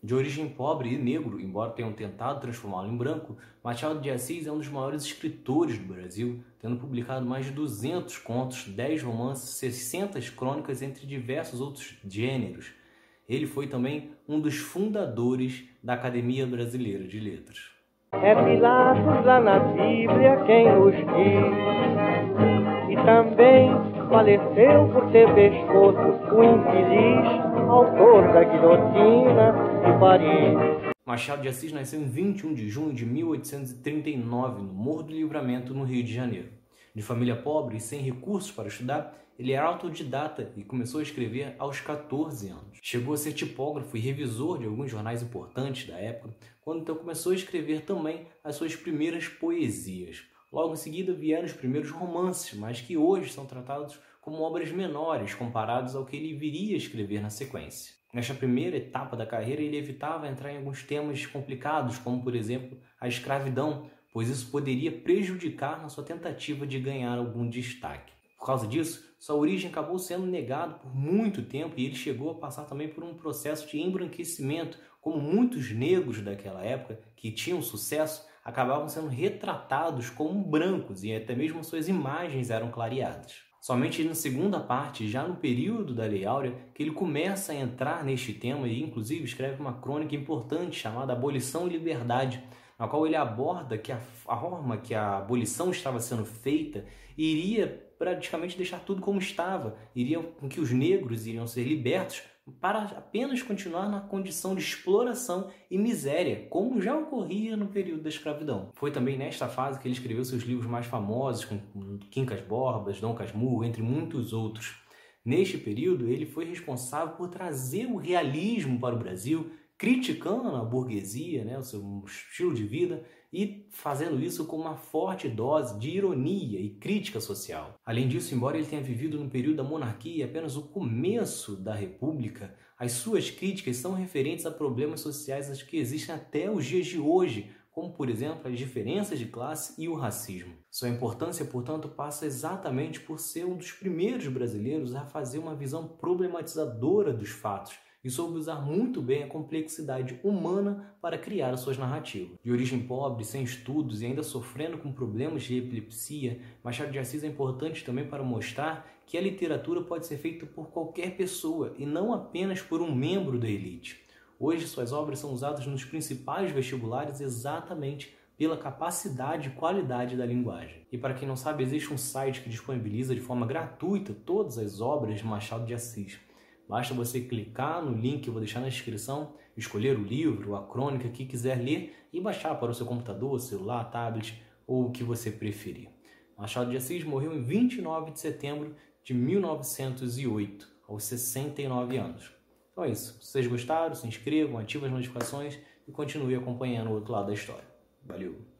De origem pobre e negro, embora tenham tentado transformá-lo em branco, Machado de Assis é um dos maiores escritores do Brasil, tendo publicado mais de 200 contos, 10 romances, 600 crônicas, entre diversos outros gêneros. Ele foi também um dos fundadores da Academia Brasileira de Letras. É Pilatos lá na Bíblia quem nos diz, e também faleceu por ter pescoço o infeliz autor da guilhotina de Paris. Machado de Assis nasceu em 21 de junho de 1839, no Morro do Livramento, no Rio de Janeiro. De família pobre e sem recursos para estudar, ele era autodidata e começou a escrever aos 14 anos. Chegou a ser tipógrafo e revisor de alguns jornais importantes da época, quando então começou a escrever também as suas primeiras poesias. Logo em seguida vieram os primeiros romances, mas que hoje são tratados como obras menores comparados ao que ele viria a escrever na sequência. Nesta primeira etapa da carreira, ele evitava entrar em alguns temas complicados, como por exemplo a escravidão, pois isso poderia prejudicar na sua tentativa de ganhar algum destaque. Por causa disso, sua origem acabou sendo negada por muito tempo e ele chegou a passar também por um processo de embranquecimento, como muitos negros daquela época que tinham sucesso acabavam sendo retratados como brancos e até mesmo suas imagens eram clareadas. Somente na segunda parte, já no período da Lei Áurea, que ele começa a entrar neste tema e inclusive escreve uma crônica importante chamada Abolição e Liberdade, na qual ele aborda que a forma que a abolição estava sendo feita iria praticamente deixar tudo como estava, iria com que os negros iriam ser libertos para apenas continuar na condição de exploração e miséria, como já ocorria no período da escravidão. Foi também nesta fase que ele escreveu seus livros mais famosos, com Quincas Borbas, Dom Casmurro, entre muitos outros. Neste período, ele foi responsável por trazer o realismo para o Brasil, criticando a burguesia, né, o seu estilo de vida, e fazendo isso com uma forte dose de ironia e crítica social. Além disso, embora ele tenha vivido no período da monarquia apenas o começo da república, as suas críticas são referentes a problemas sociais que existem até os dias de hoje, como por exemplo as diferenças de classe e o racismo. Sua importância, portanto, passa exatamente por ser um dos primeiros brasileiros a fazer uma visão problematizadora dos fatos e soube usar muito bem a complexidade humana para criar as suas narrativas. De origem pobre, sem estudos e ainda sofrendo com problemas de epilepsia, Machado de Assis é importante também para mostrar que a literatura pode ser feita por qualquer pessoa e não apenas por um membro da elite. Hoje, suas obras são usadas nos principais vestibulares exatamente pela capacidade e qualidade da linguagem. E para quem não sabe, existe um site que disponibiliza de forma gratuita todas as obras de Machado de Assis. Basta você clicar no link que eu vou deixar na descrição, escolher o livro, a crônica que quiser ler e baixar para o seu computador, celular, tablet ou o que você preferir. Machado de Assis morreu em 29 de setembro de 1908, aos 69 anos. Então é isso. Se vocês gostaram, se inscrevam, ativem as notificações e continue acompanhando o outro lado da história. Valeu!